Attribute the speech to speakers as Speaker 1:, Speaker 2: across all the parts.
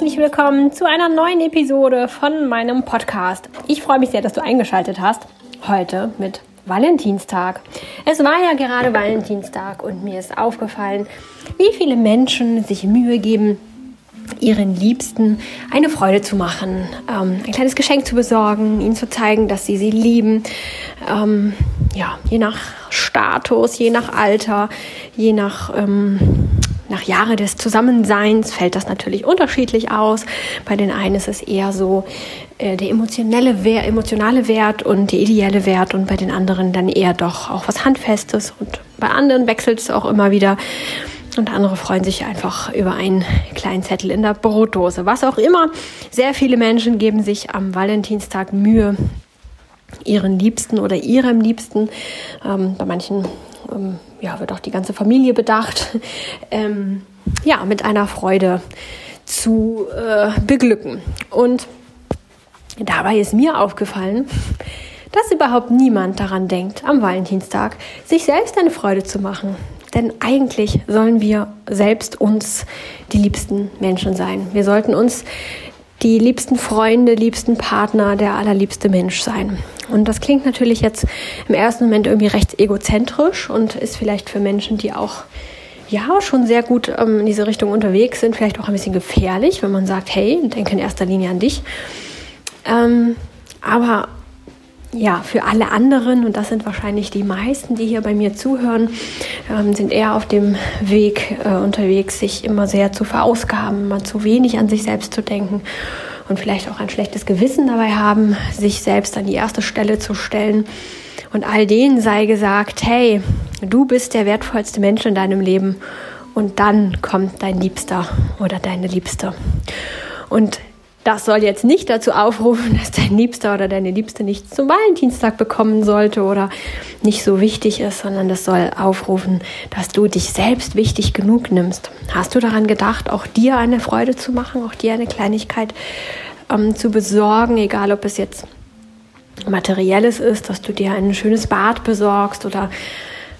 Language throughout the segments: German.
Speaker 1: herzlich willkommen zu einer neuen Episode von meinem Podcast. Ich freue mich sehr, dass du eingeschaltet hast. Heute mit Valentinstag. Es war ja gerade Valentinstag und mir ist aufgefallen, wie viele Menschen sich Mühe geben, ihren Liebsten eine Freude zu machen, ähm, ein kleines Geschenk zu besorgen, ihnen zu zeigen, dass sie sie lieben. Ähm, ja, je nach Status, je nach Alter, je nach ähm, nach Jahre des Zusammenseins fällt das natürlich unterschiedlich aus. Bei den einen ist es eher so äh, der emotionelle Wert, emotionale Wert und der ideelle Wert und bei den anderen dann eher doch auch was Handfestes und bei anderen wechselt es auch immer wieder. Und andere freuen sich einfach über einen kleinen Zettel in der Brotdose. Was auch immer. Sehr viele Menschen geben sich am Valentinstag Mühe, ihren Liebsten oder ihrem Liebsten, ähm, bei manchen ähm, ja, wird auch die ganze Familie bedacht, ähm, ja, mit einer Freude zu äh, beglücken. Und dabei ist mir aufgefallen, dass überhaupt niemand daran denkt, am Valentinstag sich selbst eine Freude zu machen. Denn eigentlich sollen wir selbst uns die liebsten Menschen sein. Wir sollten uns die liebsten Freunde, liebsten Partner, der allerliebste Mensch sein. Und das klingt natürlich jetzt im ersten Moment irgendwie recht egozentrisch und ist vielleicht für Menschen, die auch ja schon sehr gut ähm, in diese Richtung unterwegs sind, vielleicht auch ein bisschen gefährlich, wenn man sagt, hey, denke in erster Linie an dich. Ähm, aber ja, für alle anderen, und das sind wahrscheinlich die meisten, die hier bei mir zuhören, ähm, sind eher auf dem Weg äh, unterwegs, sich immer sehr zu verausgaben, mal zu wenig an sich selbst zu denken und vielleicht auch ein schlechtes Gewissen dabei haben, sich selbst an die erste Stelle zu stellen. Und all denen sei gesagt, hey, du bist der wertvollste Mensch in deinem Leben und dann kommt dein Liebster oder deine Liebste. Und das soll jetzt nicht dazu aufrufen, dass dein Liebster oder deine Liebste nichts zum Valentinstag bekommen sollte oder nicht so wichtig ist, sondern das soll aufrufen, dass du dich selbst wichtig genug nimmst. Hast du daran gedacht, auch dir eine Freude zu machen, auch dir eine Kleinigkeit ähm, zu besorgen, egal ob es jetzt materielles ist, dass du dir ein schönes Bad besorgst oder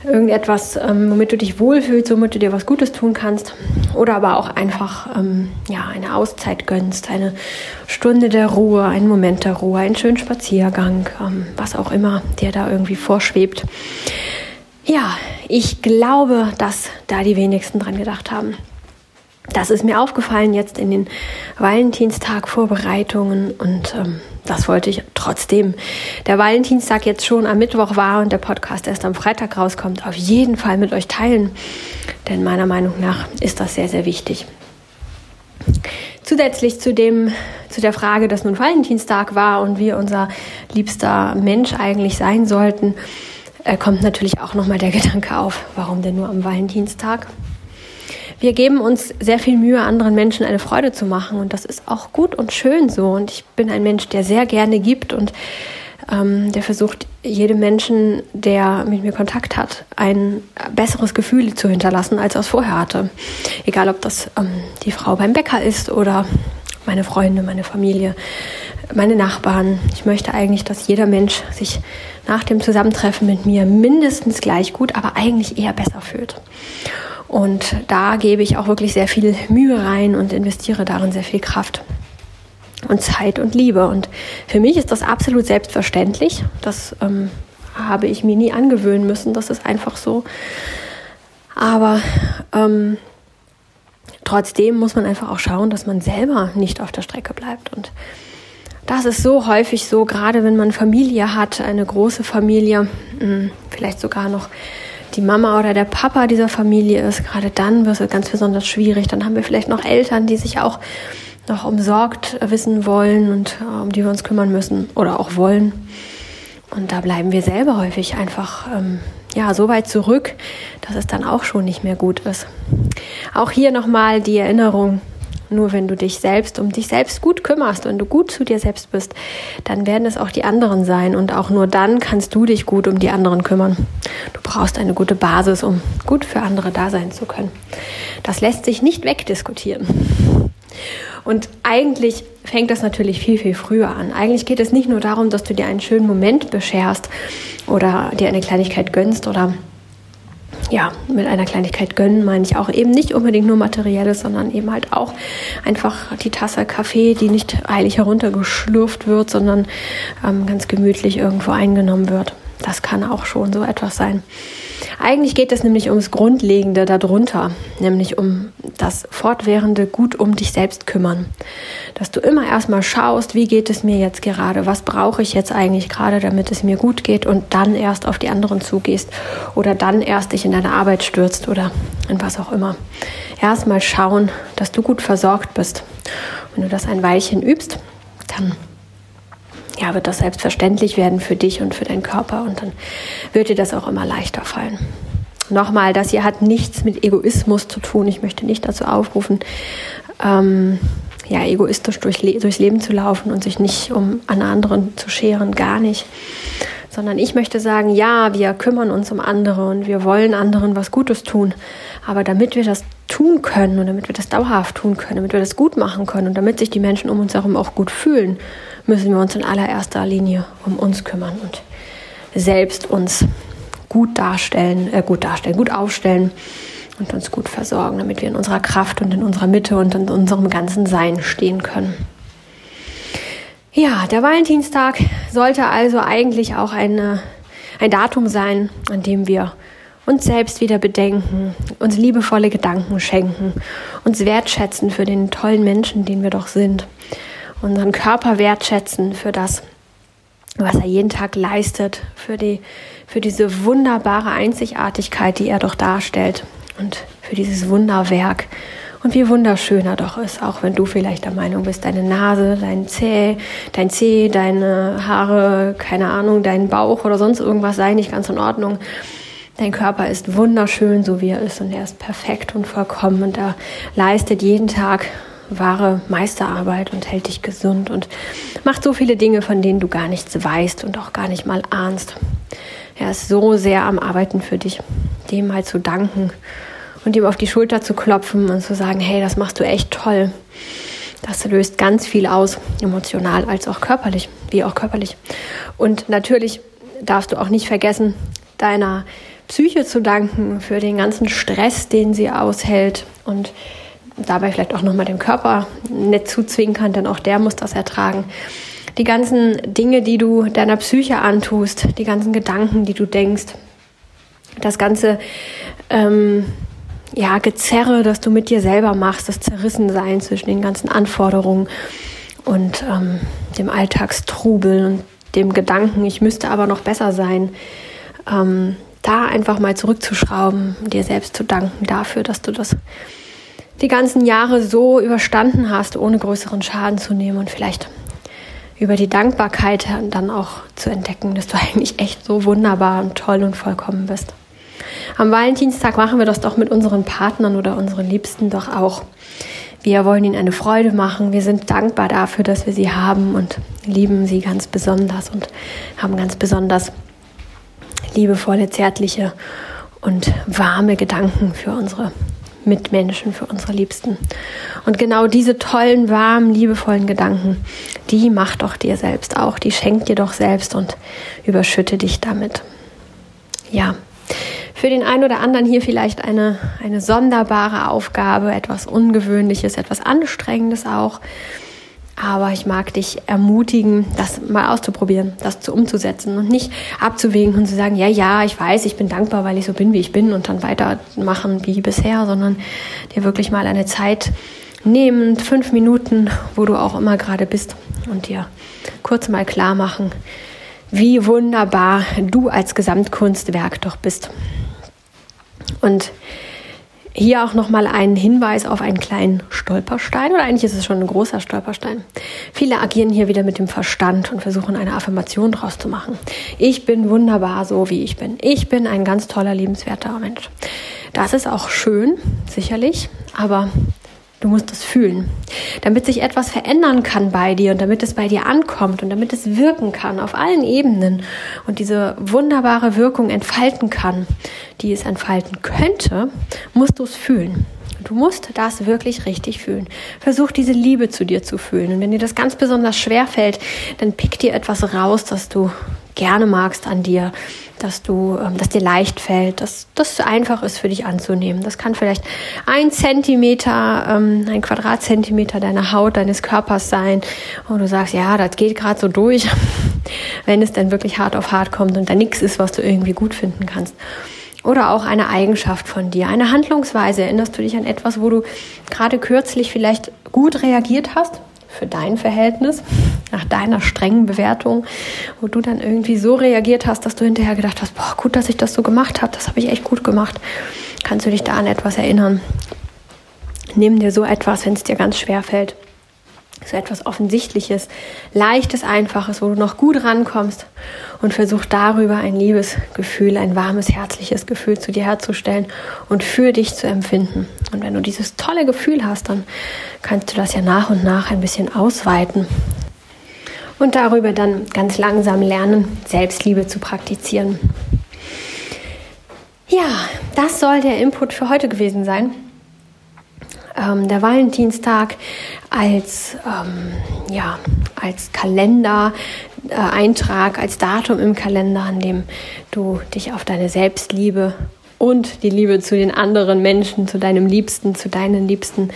Speaker 1: irgendetwas, ähm, womit du dich wohlfühlst, womit du dir was Gutes tun kannst. Oder aber auch einfach ähm, ja, eine Auszeit gönnst, eine Stunde der Ruhe, einen Moment der Ruhe, einen schönen Spaziergang, ähm, was auch immer dir da irgendwie vorschwebt. Ja, ich glaube, dass da die wenigsten dran gedacht haben. Das ist mir aufgefallen jetzt in den Valentinstag-Vorbereitungen und ähm, das wollte ich trotzdem. Der Valentinstag jetzt schon am Mittwoch war und der Podcast erst am Freitag rauskommt, auf jeden Fall mit euch teilen. Denn meiner Meinung nach ist das sehr, sehr wichtig. Zusätzlich zu dem, zu der Frage, dass nun Valentinstag war und wir unser liebster Mensch eigentlich sein sollten, äh, kommt natürlich auch nochmal der Gedanke auf, warum denn nur am Valentinstag? Wir geben uns sehr viel Mühe, anderen Menschen eine Freude zu machen und das ist auch gut und schön so. Und ich bin ein Mensch, der sehr gerne gibt und ähm, der versucht, jedem Menschen, der mit mir Kontakt hat, ein besseres Gefühl zu hinterlassen, als er es vorher hatte. Egal, ob das ähm, die Frau beim Bäcker ist oder meine Freunde, meine Familie, meine Nachbarn. Ich möchte eigentlich, dass jeder Mensch sich nach dem Zusammentreffen mit mir mindestens gleich gut, aber eigentlich eher besser fühlt. Und da gebe ich auch wirklich sehr viel Mühe rein und investiere darin sehr viel Kraft und Zeit und Liebe. Und für mich ist das absolut selbstverständlich. Das ähm, habe ich mir nie angewöhnen müssen. Das ist einfach so. Aber ähm, trotzdem muss man einfach auch schauen, dass man selber nicht auf der Strecke bleibt. Und das ist so häufig so, gerade wenn man Familie hat, eine große Familie, hm, vielleicht sogar noch die Mama oder der Papa dieser Familie ist, gerade dann wird es ganz besonders schwierig. Dann haben wir vielleicht noch Eltern, die sich auch noch umsorgt wissen wollen und äh, um die wir uns kümmern müssen oder auch wollen. Und da bleiben wir selber häufig einfach ähm, ja so weit zurück, dass es dann auch schon nicht mehr gut ist. Auch hier nochmal die Erinnerung, nur wenn du dich selbst um dich selbst gut kümmerst, wenn du gut zu dir selbst bist, dann werden es auch die anderen sein. Und auch nur dann kannst du dich gut um die anderen kümmern. Du brauchst eine gute Basis, um gut für andere da sein zu können. Das lässt sich nicht wegdiskutieren. Und eigentlich fängt das natürlich viel, viel früher an. Eigentlich geht es nicht nur darum, dass du dir einen schönen Moment bescherst oder dir eine Kleinigkeit gönnst oder ja, mit einer Kleinigkeit gönnen meine ich auch eben nicht unbedingt nur materielles, sondern eben halt auch einfach die Tasse Kaffee, die nicht eilig heruntergeschlürft wird, sondern ähm, ganz gemütlich irgendwo eingenommen wird. Das kann auch schon so etwas sein. Eigentlich geht es nämlich ums Grundlegende darunter, nämlich um das fortwährende gut um dich selbst kümmern. Dass du immer erstmal schaust, wie geht es mir jetzt gerade, was brauche ich jetzt eigentlich gerade, damit es mir gut geht und dann erst auf die anderen zugehst oder dann erst dich in deine Arbeit stürzt oder in was auch immer. Erstmal schauen, dass du gut versorgt bist. Wenn du das ein Weilchen übst, dann ja, wird das selbstverständlich werden für dich und für deinen Körper und dann wird dir das auch immer leichter fallen. Nochmal, das hier hat nichts mit Egoismus zu tun. Ich möchte nicht dazu aufrufen, ähm, ja, egoistisch durch, durchs Leben zu laufen und sich nicht um an anderen zu scheren, gar nicht. Sondern ich möchte sagen, ja, wir kümmern uns um andere und wir wollen anderen was Gutes tun. Aber damit wir das tun können und damit wir das dauerhaft tun können, damit wir das gut machen können und damit sich die Menschen um uns herum auch gut fühlen, müssen wir uns in allererster Linie um uns kümmern und selbst uns gut darstellen, äh, gut darstellen, gut aufstellen und uns gut versorgen, damit wir in unserer Kraft und in unserer Mitte und in unserem ganzen Sein stehen können. Ja, der Valentinstag sollte also eigentlich auch eine, ein Datum sein, an dem wir uns selbst wieder bedenken, uns liebevolle Gedanken schenken, uns wertschätzen für den tollen Menschen, den wir doch sind, unseren Körper wertschätzen für das, was er jeden Tag leistet, für, die, für diese wunderbare Einzigartigkeit, die er doch darstellt und für dieses Wunderwerk. Und wie wunderschön er doch ist, auch wenn du vielleicht der Meinung bist, deine Nase, dein Zeh, dein Zeh, deine Haare, keine Ahnung, dein Bauch oder sonst irgendwas sei nicht ganz in Ordnung. Dein Körper ist wunderschön, so wie er ist, und er ist perfekt und vollkommen und er leistet jeden Tag wahre Meisterarbeit und hält dich gesund und macht so viele Dinge, von denen du gar nichts weißt und auch gar nicht mal ahnst. Er ist so sehr am Arbeiten für dich, dem mal zu danken und ihm auf die Schulter zu klopfen und zu sagen, hey, das machst du echt toll. Das löst ganz viel aus, emotional als auch körperlich, wie auch körperlich. Und natürlich darfst du auch nicht vergessen, deiner Psyche zu danken für den ganzen Stress, den sie aushält und dabei vielleicht auch nochmal dem Körper nett zuzwinkern, denn auch der muss das ertragen. Die ganzen Dinge, die du deiner Psyche antust, die ganzen Gedanken, die du denkst, das ganze ähm, ja, Gezerre, das du mit dir selber machst, das Zerrissensein zwischen den ganzen Anforderungen und ähm, dem Alltagstrubel und dem Gedanken, ich müsste aber noch besser sein, ähm, da einfach mal zurückzuschrauben, dir selbst zu danken dafür, dass du das die ganzen Jahre so überstanden hast, ohne größeren Schaden zu nehmen und vielleicht über die Dankbarkeit dann auch zu entdecken, dass du eigentlich echt so wunderbar und toll und vollkommen bist. Am Valentinstag machen wir das doch mit unseren Partnern oder unseren Liebsten doch auch. Wir wollen ihnen eine Freude machen. Wir sind dankbar dafür, dass wir sie haben und lieben sie ganz besonders und haben ganz besonders liebevolle, zärtliche und warme Gedanken für unsere Mitmenschen, für unsere Liebsten. Und genau diese tollen, warmen, liebevollen Gedanken, die macht doch dir selbst auch, die schenkt dir doch selbst und überschütte dich damit. Ja, für den einen oder anderen hier vielleicht eine, eine sonderbare Aufgabe, etwas Ungewöhnliches, etwas Anstrengendes auch. Aber ich mag dich ermutigen, das mal auszuprobieren, das zu umzusetzen und nicht abzuwägen und zu sagen, ja, ja, ich weiß, ich bin dankbar, weil ich so bin, wie ich bin und dann weitermachen wie bisher, sondern dir wirklich mal eine Zeit nehmen, fünf Minuten, wo du auch immer gerade bist und dir kurz mal klar machen, wie wunderbar du als Gesamtkunstwerk doch bist. Und hier auch nochmal ein Hinweis auf einen kleinen Stolperstein oder eigentlich ist es schon ein großer Stolperstein. Viele agieren hier wieder mit dem Verstand und versuchen eine Affirmation draus zu machen. Ich bin wunderbar so, wie ich bin. Ich bin ein ganz toller, liebenswerter Mensch. Das ist auch schön, sicherlich, aber Du musst es fühlen. Damit sich etwas verändern kann bei dir und damit es bei dir ankommt und damit es wirken kann auf allen Ebenen und diese wunderbare Wirkung entfalten kann, die es entfalten könnte, musst du es fühlen. Du musst das wirklich richtig fühlen. Versuch diese Liebe zu dir zu fühlen. Und wenn dir das ganz besonders schwer fällt, dann pick dir etwas raus, das du gerne magst an dir, dass du, ähm, dass dir leicht fällt, dass das einfach ist für dich anzunehmen. Das kann vielleicht ein Zentimeter, ähm, ein Quadratzentimeter deiner Haut, deines Körpers sein. Und du sagst, ja, das geht gerade so durch, wenn es dann wirklich hart auf hart kommt und da nichts ist, was du irgendwie gut finden kannst. Oder auch eine Eigenschaft von dir, eine Handlungsweise. Erinnerst du dich an etwas, wo du gerade kürzlich vielleicht gut reagiert hast für dein Verhältnis, nach deiner strengen Bewertung, wo du dann irgendwie so reagiert hast, dass du hinterher gedacht hast, boah, gut, dass ich das so gemacht habe, das habe ich echt gut gemacht. Kannst du dich da an etwas erinnern? Nimm dir so etwas, wenn es dir ganz schwer fällt so etwas Offensichtliches, Leichtes, Einfaches, wo du noch gut rankommst und versuch darüber ein Liebesgefühl, ein warmes, herzliches Gefühl zu dir herzustellen und für dich zu empfinden. Und wenn du dieses tolle Gefühl hast, dann kannst du das ja nach und nach ein bisschen ausweiten und darüber dann ganz langsam lernen, Selbstliebe zu praktizieren. Ja, das soll der Input für heute gewesen sein ähm, der Valentinstag als, ähm, ja, als Kalendereintrag, äh, als Datum im Kalender, an dem du dich auf deine Selbstliebe und die Liebe zu den anderen Menschen, zu deinem Liebsten, zu deinen Liebsten,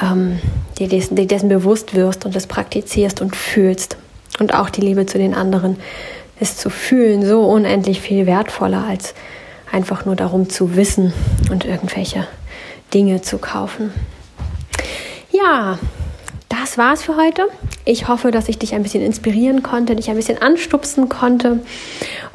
Speaker 1: ähm, dir, dessen, dir dessen bewusst wirst und das praktizierst und fühlst. Und auch die Liebe zu den anderen ist zu fühlen so unendlich viel wertvoller als einfach nur darum zu wissen und irgendwelche Dinge zu kaufen. Ja, das war's für heute. Ich hoffe, dass ich dich ein bisschen inspirieren konnte, dich ein bisschen anstupsen konnte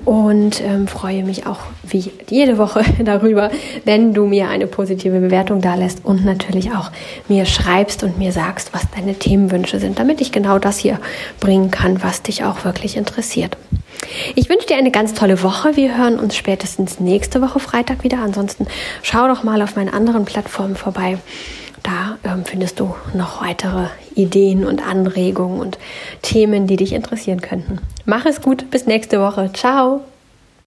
Speaker 1: und ähm, freue mich auch wie jede Woche darüber, wenn du mir eine positive Bewertung da lässt und natürlich auch mir schreibst und mir sagst, was deine Themenwünsche sind, damit ich genau das hier bringen kann, was dich auch wirklich interessiert. Ich wünsche dir eine ganz tolle Woche. Wir hören uns spätestens nächste Woche Freitag wieder. Ansonsten schau doch mal auf meinen anderen Plattformen vorbei. Ähm, findest du noch weitere Ideen und Anregungen und Themen, die dich interessieren könnten. Mach es gut, bis nächste Woche. Ciao.